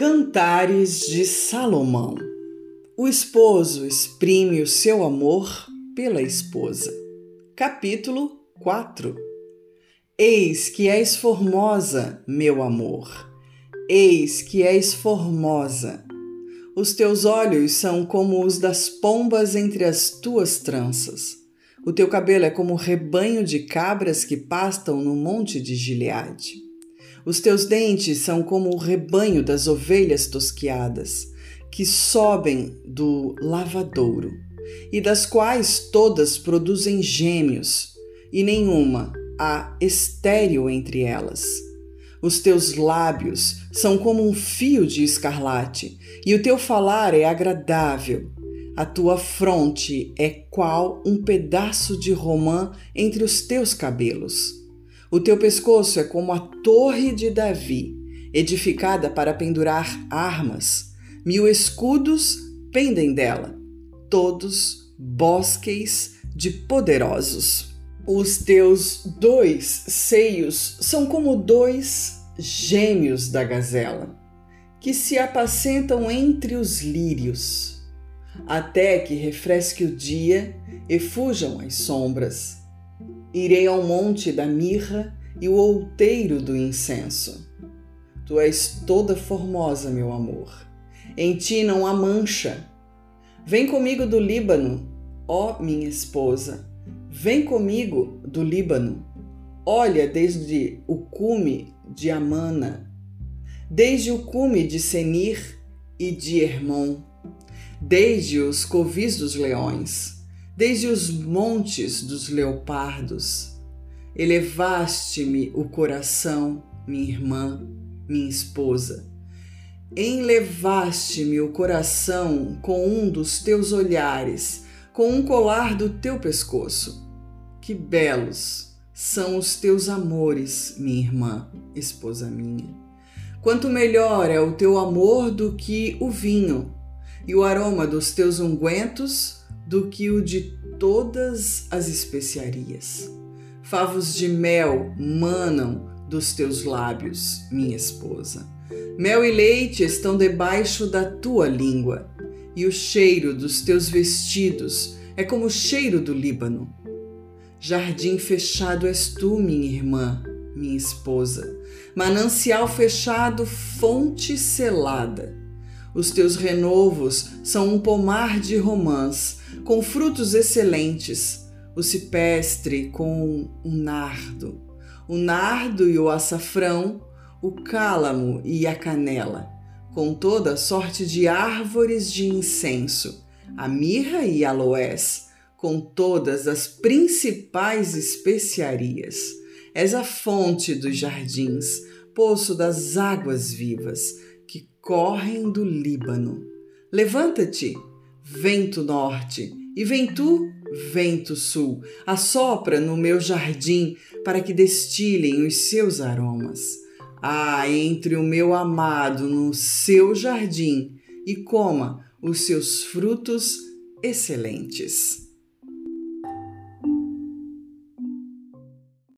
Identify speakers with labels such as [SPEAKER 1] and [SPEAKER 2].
[SPEAKER 1] Cantares de Salomão. O esposo exprime o seu amor pela esposa. Capítulo 4. Eis que és formosa, meu amor. Eis que és formosa. Os teus olhos são como os das pombas entre as tuas tranças. O teu cabelo é como rebanho de cabras que pastam no monte de Gileade. Os teus dentes são como o rebanho das ovelhas tosquiadas, que sobem do lavadouro, e das quais todas produzem gêmeos, e nenhuma há estéril entre elas. Os teus lábios são como um fio de escarlate, e o teu falar é agradável. A tua fronte é qual um pedaço de romã entre os teus cabelos. O teu pescoço é como a torre de Davi, edificada para pendurar armas. Mil escudos pendem dela, todos bosques de poderosos. Os teus dois seios são como dois gêmeos da gazela, que se apacentam entre os lírios, até que refresque o dia e fujam as sombras Irei ao monte da mirra e o outeiro do incenso. Tu és toda formosa, meu amor. Em ti não há mancha. Vem comigo do Líbano, ó minha esposa. Vem comigo do Líbano. Olha desde o cume de Amana, desde o cume de Senir e de Hermon, desde os covis dos leões desde os montes dos leopardos. Elevaste-me o coração, minha irmã, minha esposa. Enlevaste-me o coração com um dos teus olhares, com um colar do teu pescoço. Que belos são os teus amores, minha irmã, esposa minha. Quanto melhor é o teu amor do que o vinho, e o aroma dos teus ungüentos do que o de todas as especiarias. Favos de mel manam dos teus lábios, minha esposa. Mel e leite estão debaixo da tua língua, e o cheiro dos teus vestidos é como o cheiro do Líbano. Jardim fechado és tu, minha irmã, minha esposa. Manancial fechado, fonte selada. Os teus renovos são um pomar de romãs, com frutos excelentes, o cipestre com o nardo, o nardo e o açafrão, o cálamo e a canela, com toda sorte de árvores de incenso, a mirra e aloés, com todas as principais especiarias. És a fonte dos jardins, poço das águas vivas que correm do Líbano. Levanta-te, vento norte, e vem tu, vento sul, assopra no meu jardim para que destilem os seus aromas. Ah, entre o meu amado no seu jardim e coma os seus frutos excelentes.